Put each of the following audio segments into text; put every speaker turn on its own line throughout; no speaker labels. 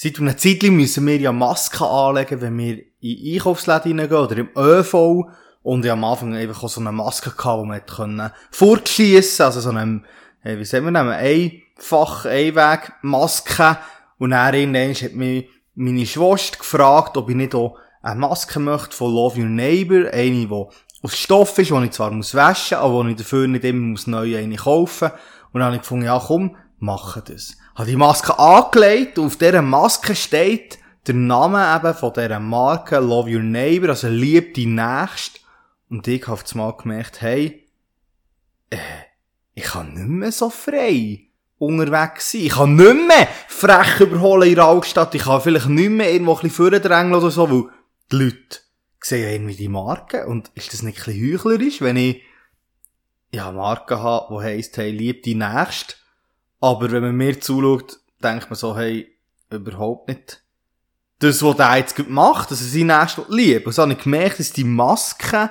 Seit einer Zeit müssen wir ja Masken anlegen, wenn wir in Einkaufsläden reingehen oder im ÖV. Und ich am Anfang einfach auch so eine Maske gehabt, die man hätte fortschiessen also so eine, wie sagen wir nennen, einfach Einweg-Maske. Und dann irgendwann hat mich meine Schwester gefragt, ob ich nicht auch eine Maske möchte von Love Your Neighbor, eine, die aus Stoff ist, die ich zwar muss waschen, aber die ich dafür nicht immer neu eine kaufen. Und dann habe ich gefunden, ja komm, mache das. Habe die Maske angelegt und auf dieser Maske steht der Name eben von dieser Marke Love Your Neighbor, also lieb die Nächste. Und ich habe mal gemerkt, hey, äh, ich kann nicht mehr so frei unterwegs sein. Ich kann nicht mehr frech überholen in der Altstadt. Ich kann vielleicht nicht mehr irgendwo ein bisschen vordrängeln oder so, weil die Leute sehen irgendwie die Marke. Und ist das nicht ein bisschen heuchlerisch, wenn ich ja Marken habe, die heisst, hey, lieb die Nächste. Aber wenn man mir zuschaut, denkt man so, hey, überhaupt nicht. Das, was der jetzt macht, dass er seine Nächste liebt. Und so habe ich gemerkt, dass die Maske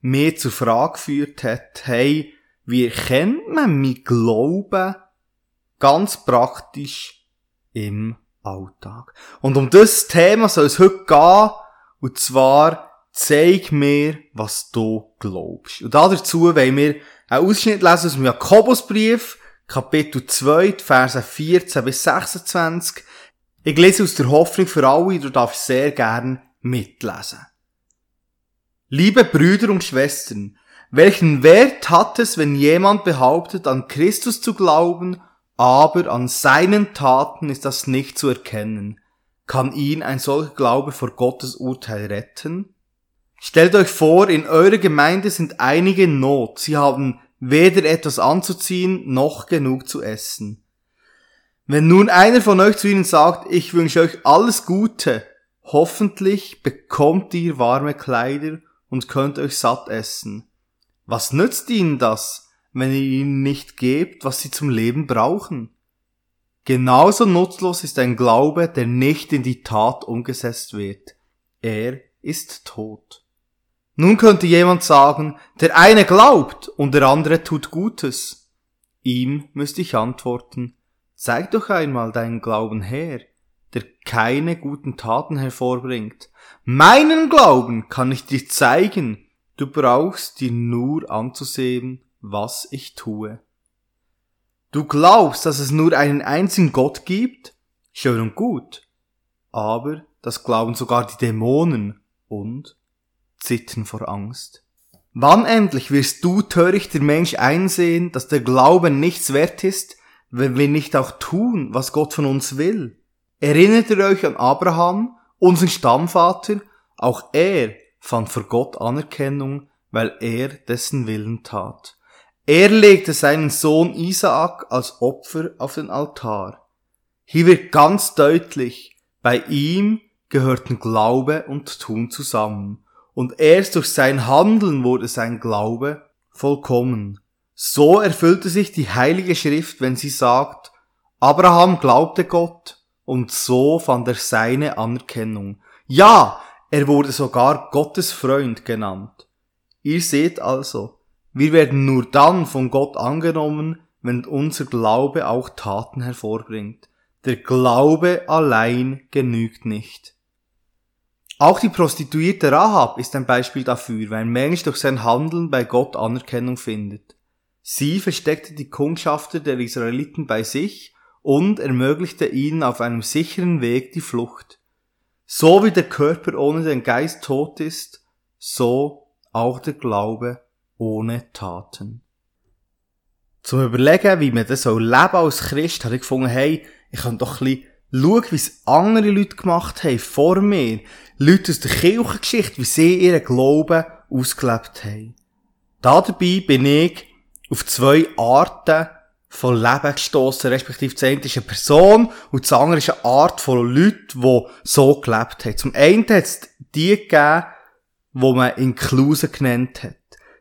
mir zur Frage geführt hat, hey, wie erkennt man mein Glauben ganz praktisch im Alltag? Und um das Thema soll es heute gehen, und zwar, zeig mir, was du glaubst. Und dazu wollen wir einen Ausschnitt lesen aus dem Jakobusbrief, Kapitel 2, Verse 14 bis 26. Ich lese aus der Hoffnung für alle, du darfst sehr gern mitlesen. Liebe Brüder und Schwestern, welchen Wert hat es, wenn jemand behauptet, an Christus zu glauben, aber an seinen Taten ist das nicht zu erkennen? Kann ihn ein solcher Glaube vor Gottes Urteil retten? Stellt euch vor, in eurer Gemeinde sind einige in Not. Sie haben weder etwas anzuziehen noch genug zu essen. Wenn nun einer von euch zu ihnen sagt, ich wünsche euch alles Gute, hoffentlich bekommt ihr warme Kleider und könnt euch satt essen. Was nützt ihnen das, wenn ihr ihnen nicht gebt, was sie zum Leben brauchen? Genauso nutzlos ist ein Glaube, der nicht in die Tat umgesetzt wird. Er ist tot. Nun könnte jemand sagen, der eine glaubt und der andere tut Gutes. Ihm müsste ich antworten, zeig doch einmal deinen Glauben her, der keine guten Taten hervorbringt. Meinen Glauben kann ich dir zeigen, du brauchst dir nur anzusehen, was ich tue. Du glaubst, dass es nur einen einzigen Gott gibt? Schön und gut. Aber das glauben sogar die Dämonen und zittern vor Angst. Wann endlich wirst du, törichter Mensch, einsehen, dass der Glaube nichts wert ist, wenn wir nicht auch tun, was Gott von uns will? Erinnert ihr euch an Abraham, unseren Stammvater? Auch er fand vor Gott Anerkennung, weil er dessen Willen tat. Er legte seinen Sohn Isaak als Opfer auf den Altar. Hier wird ganz deutlich, bei ihm gehörten Glaube und Tun zusammen und erst durch sein Handeln wurde sein Glaube vollkommen. So erfüllte sich die heilige Schrift, wenn sie sagt, Abraham glaubte Gott und so fand er seine Anerkennung. Ja, er wurde sogar Gottes Freund genannt. Ihr seht also, wir werden nur dann von Gott angenommen, wenn unser Glaube auch Taten hervorbringt. Der Glaube allein genügt nicht. Auch die Prostituierte Rahab ist ein Beispiel dafür, weil ein Mensch durch sein Handeln bei Gott Anerkennung findet. Sie versteckte die Kundschafter der Israeliten bei sich und ermöglichte ihnen auf einem sicheren Weg die Flucht. So wie der Körper ohne den Geist tot ist, so auch der Glaube ohne Taten. Zum Überlegen, wie man das so leben als Christ, habe ich gefunden, hey, ich kann doch ein bisschen schauen, wie es andere Leute gemacht haben, vor mir. Leute aus der Kirchengeschichte, wie sie ihren Glauben ausgelebt haben. Da dabei bin ich auf zwei Arten von Leben gestossen, respektive das eine ist eine Person und das andere ist eine Art von Leuten, die so gelebt haben. Zum einen hat es die gegeben, die man Inkluse genannt hat.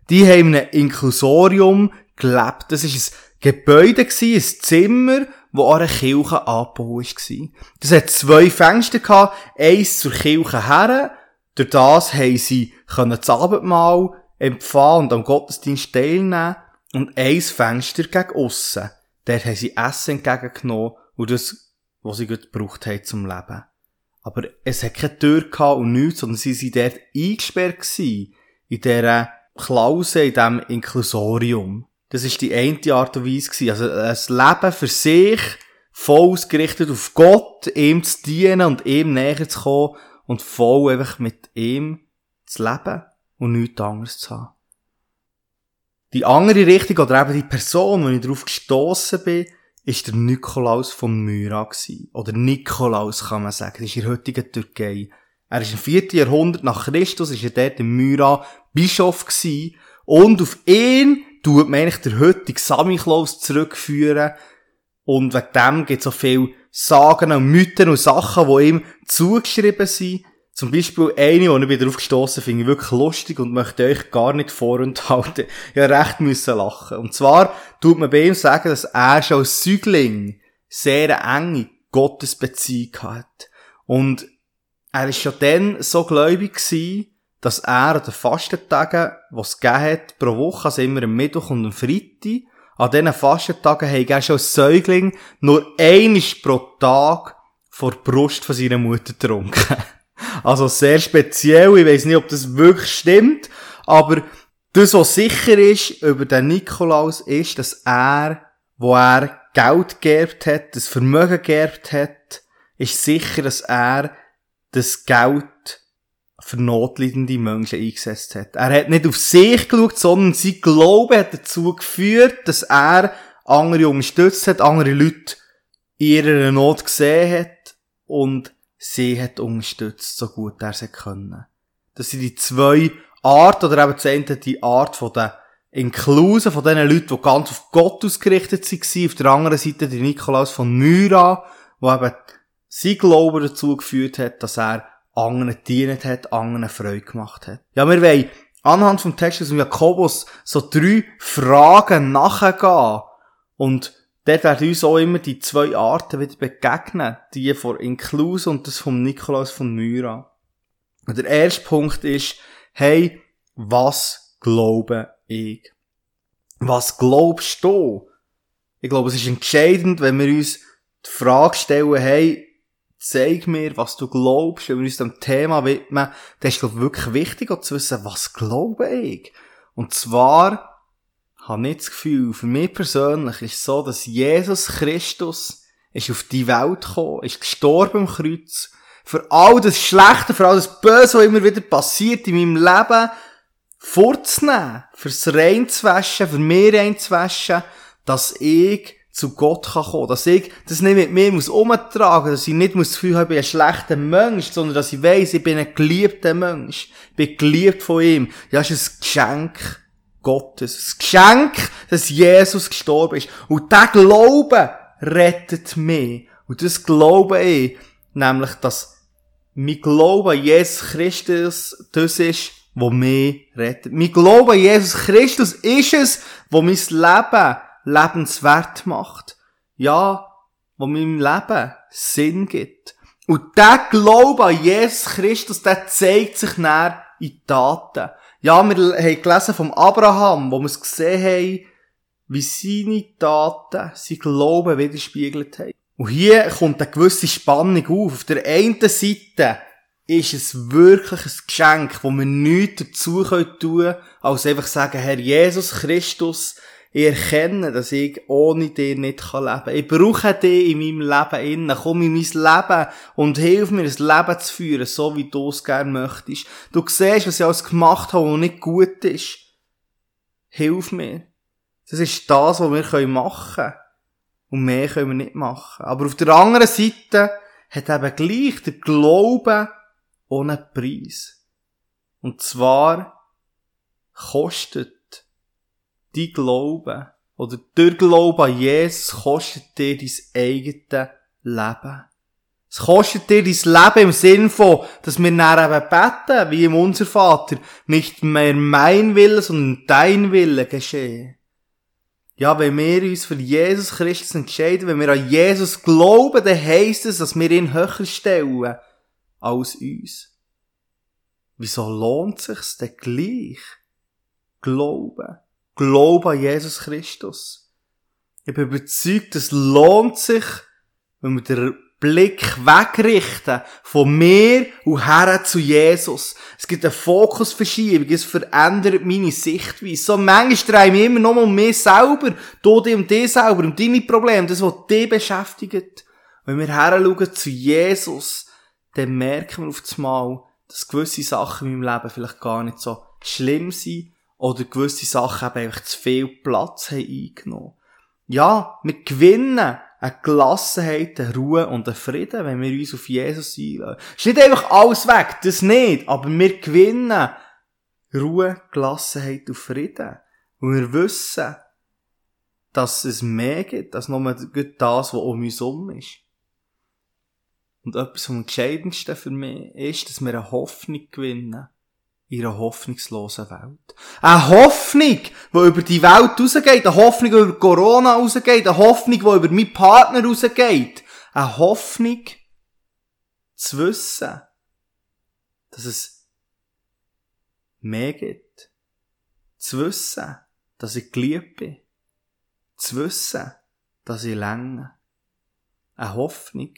Die haben in einem Inklusorium gelebt. Das ist ein Gebäude ein Zimmer, wo an Kirche angebaut war. Das hat zwei Fenster gehabt, eins zur Kirche her, durch das haben sie das Abendmahl empfangen und am Gottesdienst teilnehmen und eins Fenster gegen aussen. Dort haben sie Essen entgegengenommen und das wo sie gut gebraucht haben zum Leben. Aber es hat keine Tür gehabt und nichts, sondern sie sind dort eingesperrt in dieser Klause, in diesem Inklusorium. Das ist die eine Art und Weise gewesen. Also, ein Leben für sich, voll ausgerichtet auf Gott, ihm zu dienen und ihm näher zu kommen und voll einfach mit ihm zu leben und nichts anderes zu haben. Die andere Richtung, oder eben die Person, wo ich darauf gestossen bin, ist der Nikolaus von Myra gewesen. Oder Nikolaus kann man sagen. Das ist in der heutigen Türkei. Er ist im 4. Jahrhundert nach Christus, ist er dort in Myra Bischof gewesen. Und auf ihn tut man eigentlich der heutige Samichlaus zurückführen. Und wegen dem gibt es so viel Sagen und Mythen und Sachen, die ihm zugeschrieben sind. Zum Beispiel eine, die ich wieder aufgestoßen finde ich wirklich lustig und möchte euch gar nicht vorenthalten. Habe recht müssen lachen. Und zwar tut man bei ihm sagen, dass er schon als Säugling sehr enge Gottesbeziehung hat. Und er ist schon dann so gläubig gewesen, dass er an den Fastentagen, die es gegeben hat, pro Woche, also immer am Mittwoch und am Freitag, an diesen Fastentagen hat er schon als Säugling nur einisch pro Tag vor der Brust von seiner Mutter getrunken. Also sehr speziell. Ich weiß nicht, ob das wirklich stimmt. Aber das, was sicher ist über den Nikolaus, ist, dass er, wo er Geld geerbt hat, das Vermögen geerbt hat, ist sicher, dass er das Geld für notleidende Menschen eingesetzt hat. Er hat nicht auf sich geschaut, sondern sein Glaube hat dazu geführt, dass er andere unterstützt hat, andere Leute in ihrer Not gesehen hat und sie hat unterstützt, so gut er sie können. Das sind die zwei Arten, oder eben das eine die Art von der Inklusen von den Leuten, die ganz auf Gott ausgerichtet waren. Auf der anderen Seite die Nikolaus von Myra, wo eben sein Glaube dazu geführt hat, dass er anderen gedient hat, anderen Freude gemacht hat. Ja, wir wollen anhand vom Text aus Jakobus so drei Fragen nachgehen und dort werden uns auch immer die zwei Arten wieder begegnen. Die von Inklus und das vom Nikolaus von Myra. Und der erste Punkt ist, hey, was glaube ich? Was glaubst du? Ich glaube, es ist entscheidend, wenn wir uns die Frage stellen, hey, zeig mir, was du glaubst, wenn wir uns dem Thema widmen, dann ist, ich, wirklich wichtig, auch zu wissen, was glaube ich? Und zwar, habe nicht das Gefühl, für mich persönlich ist es so, dass Jesus Christus ist auf die Welt gekommen, ist gestorben am Kreuz, für all das Schlechte, für all das Böse, was immer wieder passiert in meinem Leben, vorzunehmen, fürs reinzuwaschen, für mich reinzuwaschen, dass ich zu Gott kann kommen, dass ich das nicht mit mir muss umtragen, dass ich nicht muss das Gefühl habe, ich bin ein schlechter Mensch, sondern dass ich weiss, ich bin ein geliebter Mensch, ich bin geliebt von ihm. Ja, ist ein Geschenk Gottes. Das Geschenk, dass Jesus gestorben ist. Und der Glaube rettet mich. Und das glaube ich, nämlich, dass mein Glaube an Jesus Christus das ist, wo mich rettet. Mein Glaube an Jesus Christus ist es, wo mein Leben lebenswert macht. Ja, wo meinem Leben Sinn gibt. Und der Glaube an Jesus Christus, der zeigt sich näher in Taten. Ja, wir haben gelesen vom Abraham, wo wir es gesehen haben, wie seine Taten sein Glauben widerspiegelt haben. Und hier kommt eine gewisse Spannung auf. Auf der einen Seite ist es wirklich ein Geschenk, wo wir nichts dazu tun können, als einfach sagen, Herr Jesus Christus, ich erkenne, dass ich ohne dich nicht leben kann. Ich brauche dich in meinem Leben innen. Komm in mein Leben und hilf mir, ein Leben zu führen, so wie du es gerne möchtest. Du siehst, was ich alles gemacht habe, was nicht gut ist. Hilf mir. Das ist das, was wir machen können. Und mehr können wir nicht machen. Aber auf der anderen Seite hat eben gleich der Glaube ohne Preis. Und zwar kostet dein Glaube oder der Glaube an Jesus kostet dir dein eigenes Leben. Es kostet dir dein Leben im Sinn von, dass wir nachher eben beten, wie im Unser Vater, nicht mehr mein Wille, sondern dein Wille geschehe. Ja, wenn wir uns für Jesus Christus entscheiden, wenn wir an Jesus glauben, dann heisst es, dass wir ihn höher stellen als uns. Wieso lohnt sich's denn gleich? Glauben. Glaube an Jesus Christus. Ich bin überzeugt, es lohnt sich, wenn wir den Blick wegrichten von mir und her zu Jesus. Es gibt eine Fokusverschiebung, es verändert meine Sichtweise. So manchmal drehe ich mich immer noch um mich selber, du dich um dich selber, um deine Probleme, das, was dich beschäftigt. Wenn wir her zu Jesus, dann merken wir auf einmal, dass gewisse Sachen in meinem Leben vielleicht gar nicht so schlimm sind oder gewisse Sachen eben einfach zu viel Platz haben eingenommen. Ja, wir gewinnen eine Gelassenheit, eine Ruhe und einen Frieden, wenn wir uns auf Jesus einlassen. Ist nicht einfach alles weg, das nicht, aber wir gewinnen Ruhe, Gelassenheit und Frieden. Und wir wissen, dass es mehr gibt, als nur das, was um uns herum ist. Und etwas vom Entscheidendsten für mich ist, dass wir eine Hoffnung gewinnen in einer hoffnungslosen Welt. Eine Hoffnung, die über die Welt rausgeht, eine Hoffnung, die über Corona rausgeht, eine Hoffnung, die über meinen Partner rausgeht. Eine Hoffnung, zu wissen, dass es mehr gibt. Zu wissen, dass ich geliebt bin. Zu wissen, dass ich länge. Eine Hoffnung,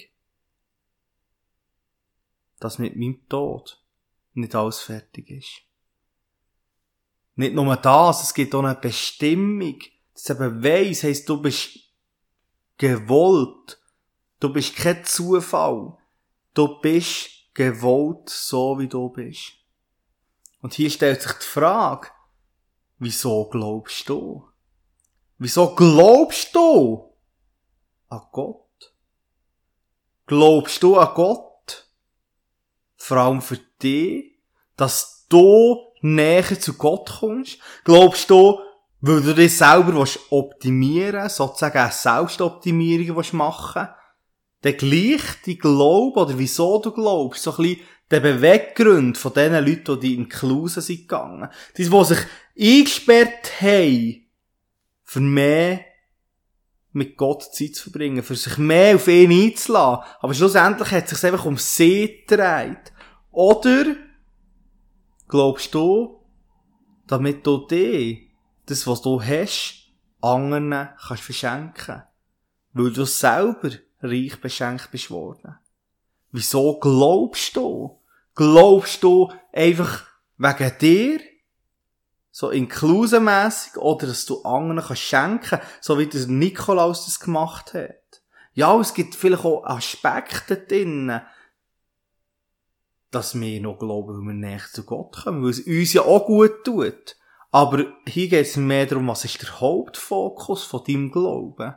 dass mit meinem Tod nicht alles fertig ist. Nicht nur das, es gibt auch eine Bestimmung, dass eben weiss, heisst, du bist gewollt. Du bist kein Zufall. Du bist gewollt, so wie du bist. Und hier stellt sich die Frage, wieso glaubst du? Wieso glaubst du an Gott? Glaubst du an Gott? Vor allem für dich, dass du näher zu Gott kommst? Glaubst du, weil du dich selber optimieren willst, sozusagen eine Selbstoptimierung willst machen dann gleich die Glaube, oder wieso du glaubst, so ein bisschen der Beweggrund von den Leuten, die in Klausen sind gegangen. Die, die sich eingesperrt haben, für mehr mit Gott Zeit zu verbringen, für sich mehr auf ihn einzulassen. Aber schlussendlich hat es sich einfach um sie gedreht. Oder glaubst du, damit du dir das, was du hast, anderen kannst verschenken? Weil du selber reich beschenkt bist worden. Wieso glaubst du? Glaubst du einfach wegen dir? So inklusenmässig oder dass du anderen kannst schenken, so wie das Nikolaus das gemacht hat. Ja, es gibt vielleicht auch Aspekte drin, dass wir noch glauben, weil wir näher zu Gott kommen, weil es uns ja auch gut tut. Aber hier geht es mehr darum, was ist der Hauptfokus von deinem Glauben?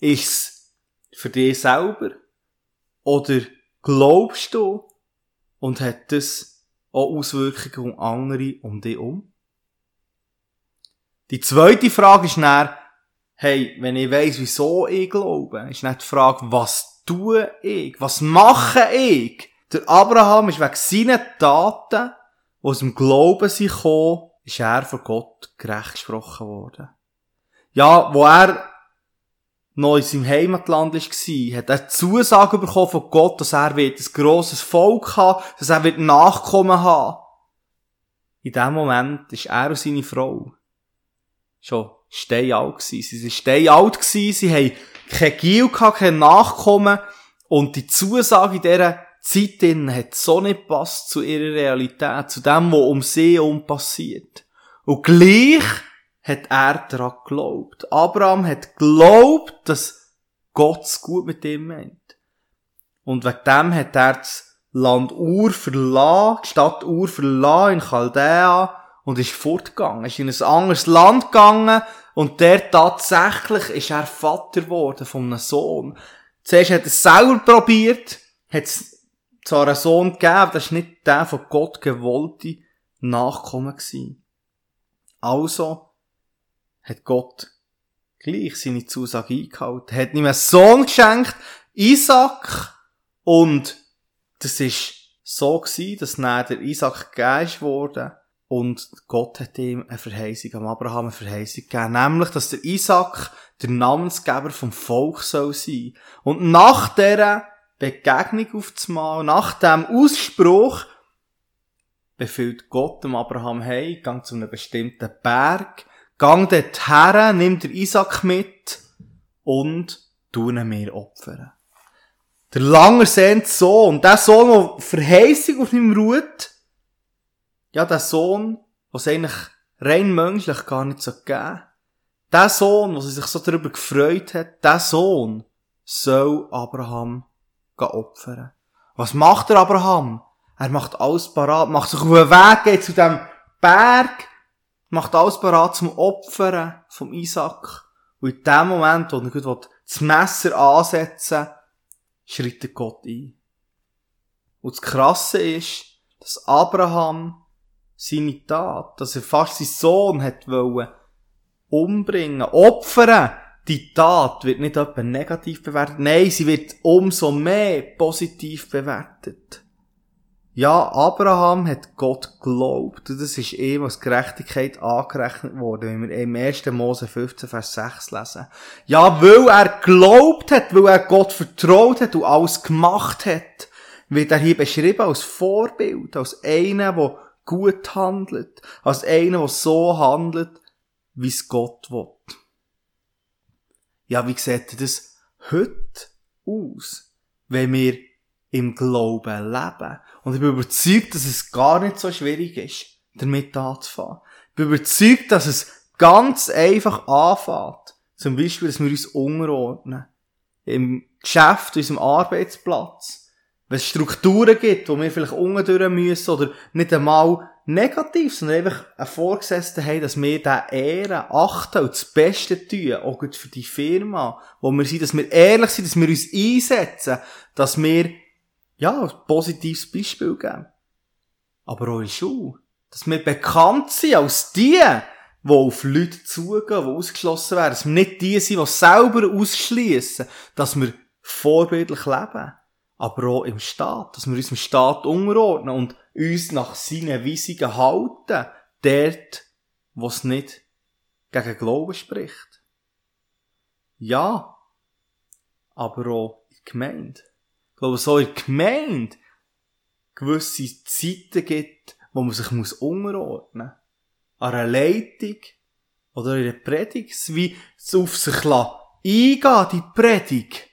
Ist es für dich selber? Oder glaubst du und hat das auch Auswirkungen auf andere um dich um? Die zweite Frage ist dann, hey, wenn ich weiss, wieso ich glaube, ist nicht die Frage, was tue ich? Was mache ich? Der Abraham ist wegen seinen Taten, die aus dem Glauben sind gekommen, ist er von Gott gerecht gesprochen worden. Ja, wo er noch in seinem Heimatland war, hat er Zusage bekommen von Gott, dass er wird ein grosses Volk haben, dass er wird Nachkommen haben. In dem Moment ist er und seine Frau schon steinalt gewesen. Sie sind steinalt gewesen, sie haben kein Gil gehabt, kein Nachkommen, und die Zusage in dieser Zeit hat so nicht passt zu ihrer Realität, zu dem, was um sie herum passiert. Und gleich hat er daran geglaubt. Abraham hat geglaubt, dass Gott es gut mit ihm meint. Und wegen dem hat er das Land Ur verlassen, die Stadt Ur verlassen in Chaldea und ist fortgegangen, ist in ein anderes Land gegangen und der tatsächlich ist er Vater geworden von einem Sohn. Zuerst hat er es selber probiert, hat es zwar einen Sohn gegeben, das war nicht der von Gott gewollte Nachkommen gewesen. Also hat Gott gleich seine Zusage eingehalten, hat ihm einen Sohn geschenkt, Isaac, und das ist so gewesen, dass dann der Isaac gegeben wurde und Gott hat ihm eine Verheißung, am Abraham eine Verheißung gegeben, nämlich, dass der Isaac der Namensgeber vom Volk soll sein. Und nach dieser Begegnung aufzumal, nach dem Ausspruch, befiehlt Gott dem Abraham, hey, gang zu einem bestimmten Berg, gang dort her, nimm der Isaac mit und tun mir opfern. Der langer sehnte Sohn, der Sohn, der Verheißung auf ihm ruht, ja, der Sohn, was eigentlich rein menschlich gar nicht so gegeben. Der Sohn, was sich so darüber gefreut hat, der Sohn soll Abraham opfern. Was macht der Abraham? Er macht alles parat, macht sich auf den Weg, geht zu dem Berg, macht alles parat zum Opfern vom Isaac. Und in dem Moment, wo er gut das Messer ansetzen schreitet Gott ein. Und das Krasse ist, dass Abraham seine Tat, dass er fast seinen Sohn hat wollen umbringen, opfern, die Tat wird nicht etwa negativ bewertet, nein, sie wird umso mehr positiv bewertet. Ja, Abraham hat Gott geglaubt. Und das ist ihm als Gerechtigkeit angerechnet worden, wenn wir im 1. Mose 15, Vers 6 lesen. Ja, weil er geglaubt hat, weil er Gott vertraut hat und alles gemacht hat, wird er hier beschrieben als Vorbild, als einer, der gut handelt, als einer, der so handelt, wie es Gott will. Ja, wie sieht das heute aus, wenn wir im Glauben leben? Und ich bin überzeugt, dass es gar nicht so schwierig ist, damit anzufangen. Ich bin überzeugt, dass es ganz einfach anfängt. Zum Beispiel, dass wir uns unterordnen. Im Geschäft, unserem Arbeitsplatz. Wenn es Strukturen gibt, wo wir vielleicht unten müssen oder nicht einmal negativ, sondern einfach ein Vorgesetzten haben, dass wir den ehren, achten und das Beste tun, auch gut für die Firma, wo wir sind, dass wir ehrlich sind, dass wir uns einsetzen, dass wir ja, ein positives Beispiel geben. Aber auch in Schule. Dass wir bekannt sind als die, die auf Leute zugehen, die ausgeschlossen werden. Dass wir nicht die sind, die selber ausschließen. Dass wir vorbildlich leben. Aber auch im Staat. Dass wir uns im Staat unterordnen und uns nach seinen Weisungen halten. Dort, wo es nicht gegen Glauben spricht. Ja. Aber auch in der Gemeinde glaube, so in der Gemeinde gewisse Zeiten gibt, wo man sich muss unterordnen muss. An einer Leitung oder in einer Predigt, wie es auf sich eingehen, die Predigt.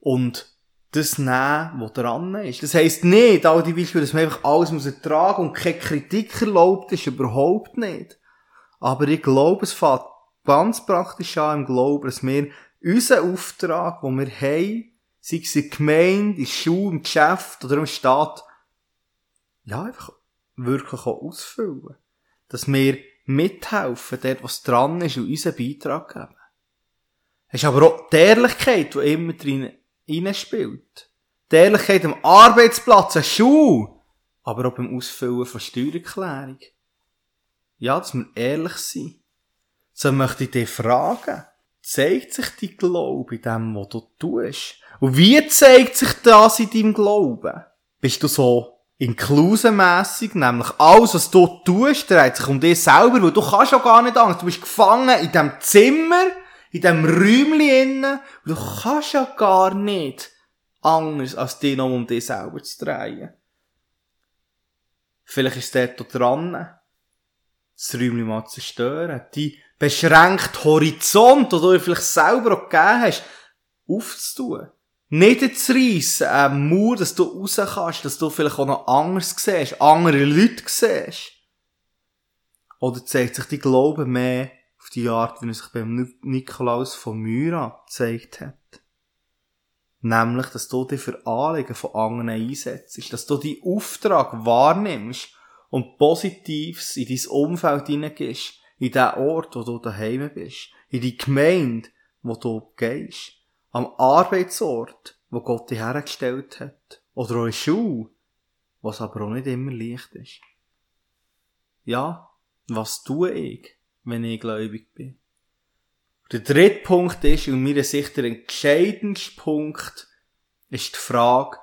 Und das nehmen, was dran ist. Das heisst nicht, all die Beispiele, dass man einfach alles muss ertragen und keine Kritik erlaubt ist, überhaupt nicht. Aber ich glaube, es fängt ganz praktisch an im Glauben, dass wir unseren Auftrag, den wir haben, sei es in der Gemeinde, in der Schule, im Geschäft oder im Staat, ja, einfach wirklich auch ausfüllen. Dass wir mithelfen, dort, was dran ist und unseren Beitrag geben. Es ist aber auch die Ehrlichkeit, die immer drin, spielt. Die Ehrlichkeit am Arbeitsplatz, an Schule, aber auch beim Ausfüllen von Steuererklärung. Ja, dass wir ehrlich sind. So möchte ich dich fragen, zeigt sich die Glaube in dem, was du tust? Und wie zeigt sich das in deinem Glauben? Bist du so inklusenmässig, nämlich alles, was du tust, dreht sich um dich selber, weil du kannst ja gar nicht anders. Du bist gefangen in dem Zimmer, in dem Räumchen innen, du kannst ja gar nicht anders, als dich noch um dich selber zu drehen. Vielleicht ist es dort dran, das Räumchen mal zu zerstören, die beschränkte Horizont, den du dir vielleicht selber auch gegeben hast, aufzutun niederzureissen, ein Mauer, dass du raus kannst, dass du vielleicht auch noch anders siehst, andere Leute siehst. Oder zeigt sich die Glaube mehr die Art, wie er sich beim Nikolaus von Myra gezeigt hat. Nämlich, dass du dich für Anliegen von anderen einsetzt, dass du deinen Auftrag wahrnimmst und Positives in dein Umfeld hineingehst, in den Ort, wo du daheim bist, in die Gemeinde, wo du gehst am Arbeitsort, wo Gott dich hergestellt hat, oder auch in Schule, was aber auch nicht immer leicht ist. Ja, was tue ich, wenn ich gläubig bin? Der dritte Punkt ist, und meiner Sicht der entscheidendste Punkt, ist die Frage,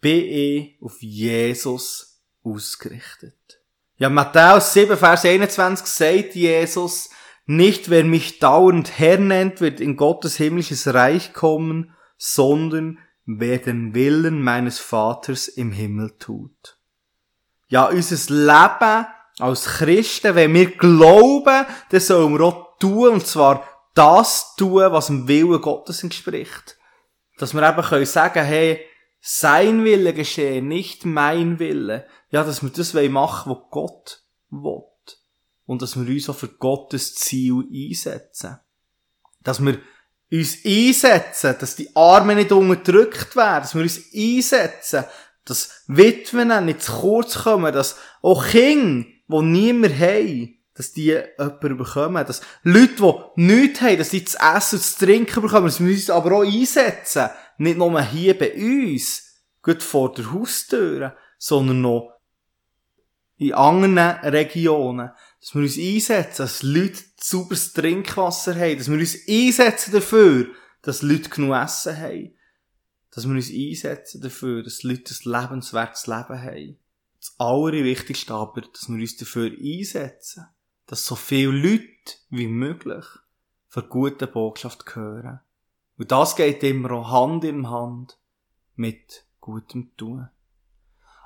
bin ich auf Jesus ausgerichtet? Ja, Matthäus 7, Vers 21 sagt Jesus, nicht wer mich dauernd Herr nennt, wird in Gottes himmlisches Reich kommen, sondern wer den Willen meines Vaters im Himmel tut. Ja, unser Leben als Christen, wenn wir glauben, dann sollen wir auch tun, und zwar das tun, was dem Willen Gottes entspricht. Dass wir eben können sagen, hey, sein Wille geschehe, nicht mein Wille. Ja, dass wir das machen was Gott will. Und dass wir uns auch für Gottes Ziel einsetzen. Dass wir uns einsetzen, dass die Arme nicht unterdrückt werden, dass wir uns einsetzen, dass Witwen nicht zu kurz kommen, dass auch Kinder, die niemand haben, dass die jemanden bekommen, dass Leute, die nichts haben, dass die zu essen und zu trinken bekommen, dass wir uns aber auch einsetzen, nicht nur hier bei uns, gut vor der Haustür, sondern noch in anderen Regionen, dass wir uns einsetzen, dass Leute sauberes Trinkwasser haben, dass wir uns einsetzen dafür, dass Leute genug Essen haben, dass wir uns einsetzen dafür, dass Leute ein lebenswertes Leben haben. Das Allerwichtigste aber, dass wir uns dafür einsetzen, dass so viele Leute wie möglich von guten Botschaft hören. Und das geht immer auch Hand in Hand mit gutem Tun.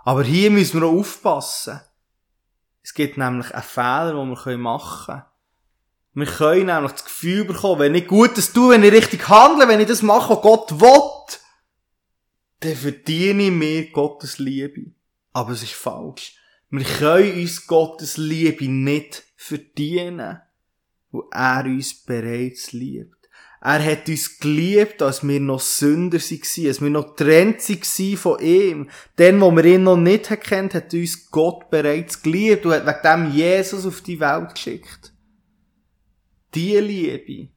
Aber hier müssen wir auch aufpassen. Es gibt nämlich einen Fehler, den wir machen können. Wir können nämlich das Gefühl bekommen, wenn ich Gutes tue, wenn ich richtig handle, wenn ich das mache, was Gott will, dann verdiene ich mir Gottes Liebe. Aber es ist falsch. Wir können uns Gottes Liebe nicht verdienen, wo er uns bereits liebt. Er hat uns geliebt, als wir noch Sünder waren, als wir noch getrennt waren von ihm. Denn, wo wir ihn noch nicht kennt, hat uns Gott bereits geliebt und hat wegen dem Jesus auf die Welt geschickt. Die Liebe,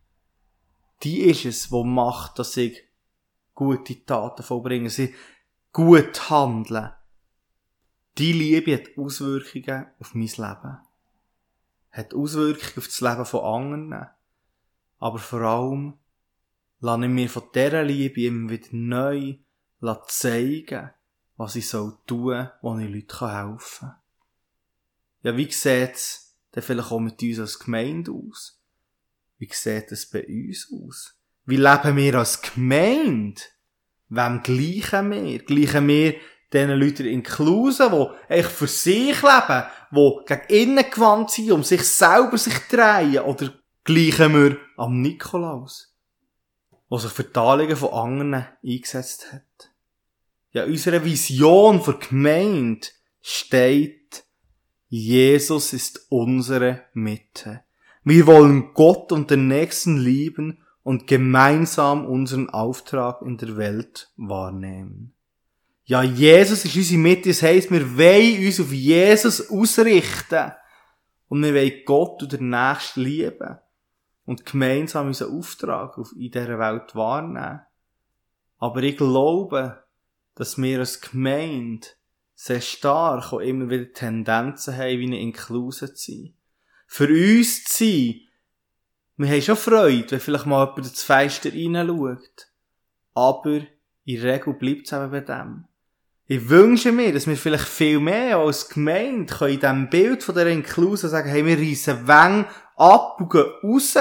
die ist es, wo macht, dass ich gute Taten vollbringe, sie gut handeln. Die Liebe hat Auswirkungen auf mein Leben. Hat Auswirkungen auf das Leben von anderen aber vor allem lasse ich mir von dieser Liebe immer wieder neu zeigen, was ich soll tun, wo ich Leuten helfen kann. Ja, wie sieht es denn vielleicht auch mit uns als Gemeinde aus? Wie sieht es bei uns aus? Wie leben wir als Gemeinde? Wem gleichen wir? Gleichen wir diesen Leuten in Klusen, die eigentlich für sich leben, die gegen innen gewandt sind, um sich selber sich drehen, oder gleichen wir am Nikolaus, der sich für die Anliegen von anderen eingesetzt hat. Ja, unsere Vision für Gemeinde steht, Jesus ist unsere Mitte. Wir wollen Gott und den Nächsten lieben und gemeinsam unseren Auftrag in der Welt wahrnehmen. Ja, Jesus ist unsere Mitte, das heisst, wir wollen uns auf Jesus ausrichten. Und wir wollen Gott und den Nächsten lieben und gemeinsam unseren Auftrag in dieser Welt wahrnehmen. Aber ich glaube, dass wir als Gemeinde sehr stark auch immer wieder Tendenzen haben, wie eine Inklusion zu sein. Für uns zu sein, wir haben schon Freude, wenn vielleicht mal jemand ins Fenster reinschaut. Aber in der Regel bleibt es eben bei dem. Ich wünsche mir, dass wir vielleicht viel mehr als Gemeinde können in diesem Bild von der Inklusion sagen, hey, wir reissen Wänge ab und gehen raus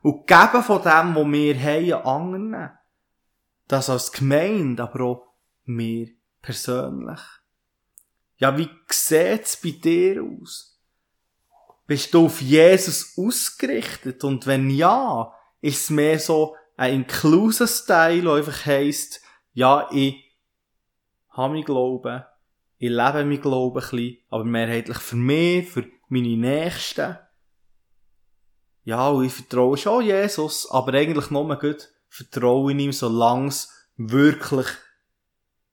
und geben von dem, was wir haben, anderen. Das als Gemeinde, aber auch wir persönlich. Ja, wie sieht's bei dir aus? Bist du auf Jesus ausgerichtet? Und wenn ja, ist es mehr so ein Inclusive-Style, der einfach heisst, ja, ich habe mein Glauben, ich lebe mein Glauben ein bisschen, aber mehrheitlich für mich, für meine Nächsten ja, und ich vertraue schon Jesus, aber eigentlich nur gut vertraue ich ihm, solange es wirklich,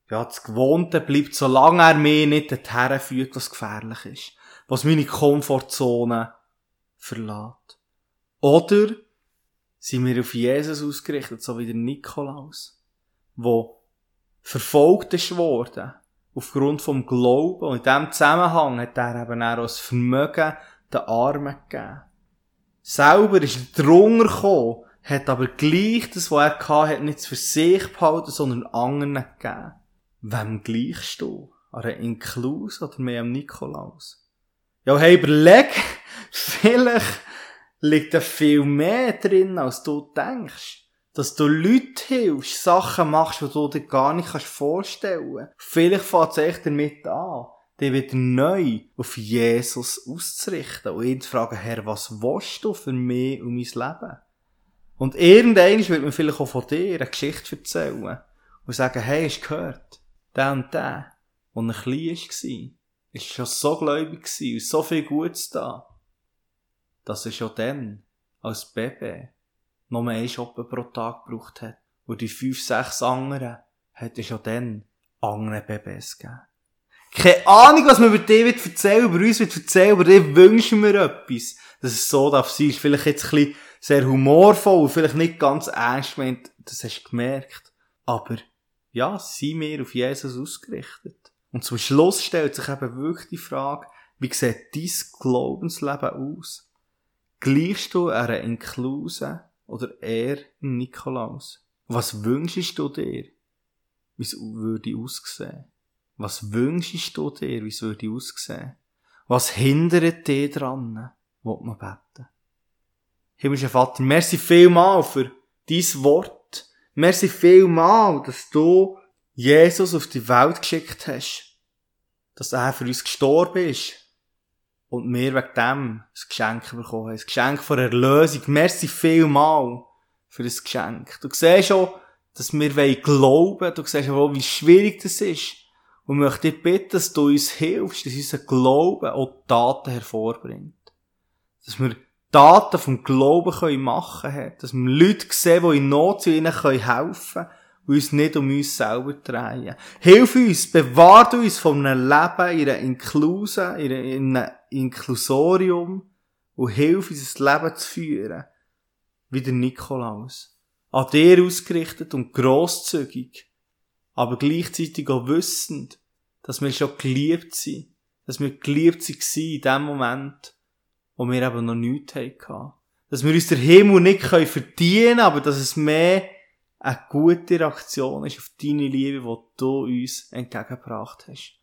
ja, das Gewohnte bleibt, solange er mir nicht dorthin führt, was gefährlich ist, was meine Komfortzone verlässt. Oder sind wir auf Jesus ausgerichtet, so wie der Nikolaus, wo verfolgt ist worden, aufgrund vom Glauben, und in diesem Zusammenhang hat er eben auch das Vermögen den Armen gegeben selber ist er drunter gekommen, hat aber gleich das, was er hatte, nicht für sich behalten, sondern anderen gegeben. Wem gleichst du? An Inklus oder mehr am Nikolaus? Ja, hey, überleg, vielleicht liegt da viel mehr drin, als du denkst. Dass du Leute hilfst, Sachen machst, die du dir gar nicht vorstellen kannst. Vielleicht fängt es echt damit an dich wieder neu auf Jesus auszurichten und ihn zu fragen, Herr, was willst du für mich und mein Leben? Und irgendwann wird mir vielleicht auch von dir eine Geschichte erzählen und sagen, hey, hast du gehört? der und der, der ein klein war, ist schon so gläubig und so viel Gutes da, dass er schon dann, als Baby, nur einen Shoppen pro Tag gebraucht hat. Und die fünf, sechs anderen hat er schon dann anderen Babys gegeben. Keine Ahnung, was man über dich wird erzählen, über uns wird erzählen, aber dir wünschen wir etwas, dass es so darf sein. Ist vielleicht jetzt ein bisschen sehr humorvoll, vielleicht nicht ganz ernst gemeint, das hast du gemerkt. Aber, ja, sind wir auf Jesus ausgerichtet. Und zum Schluss stellt sich eben wirklich die Frage, wie sieht dein Glaubensleben aus? Gleichst du einer Inkluse oder eher Nikolaus? Was wünschst du dir, wie es würde aussehen? Was wünschst du dir, wie es würde aussehen? Was hindert dich daran, wo man beten? Himmlischer Vater, merci vielmal für dein Wort. Merci vielmal, dass du Jesus auf die Welt geschickt hast. Dass er für uns gestorben ist. Und wir wegen dem ein Geschenk bekommen haben. Ein Geschenk von Erlösung. Merci vielmal für das Geschenk. Du siehst schon, dass wir glauben wollen. Du siehst auch, wie schwierig das ist. Und ich möchte dich bitten, dass du uns hilfst, dass unser Glauben auch Taten hervorbringt. Dass wir Taten vom Glauben machen können. Dass wir Leute sehen, die in Not sind, ihnen helfen können und uns nicht um uns selber drehen. Hilf uns, bewahrt uns von einem Leben in einer Inkluse, in einem Inklusorium und hilf uns, ein Leben zu führen, wie der Nikolaus. An dir ausgerichtet und grosszügig aber gleichzeitig auch wissend, dass wir schon geliebt sind, dass wir geliebt waren in dem Moment, wo wir eben noch nichts hatten. Dass wir uns den Himmel nicht verdienen können, aber dass es mehr eine gute Reaktion ist auf deine Liebe, die du uns entgegengebracht hast.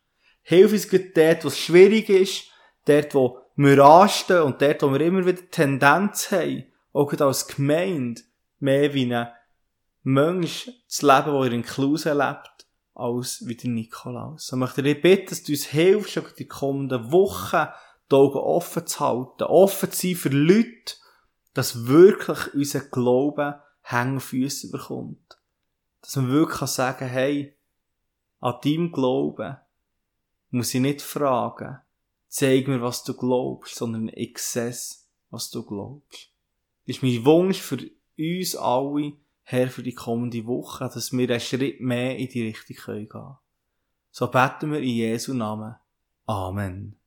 Hilf uns gut dort, wo es schwierig ist, dort, wo wir anstehen und dort, wo wir immer wieder Tendenz haben, auch als Gemeinde, mehr wie eine Mensch zu leben, der in Klause lebt, als wie der Nikolaus. Möchte ich dir bitten, dass du uns hilfst, schon die kommenden Wochen die Augen offen zu halten, offen zu sein für Leute, dass wirklich unser Glaube Hängfüße bekommt. Dass man wirklich sagen kann, hey, an deinem Glauben muss ich nicht fragen, zeig mir, was du glaubst, sondern ich sehe, was du glaubst. Das ist mein Wunsch für uns alle, Herr, für die kommende Woche, dass wir einen Schritt mehr in die Richtung gehen können. So beten wir in Jesu Namen. Amen.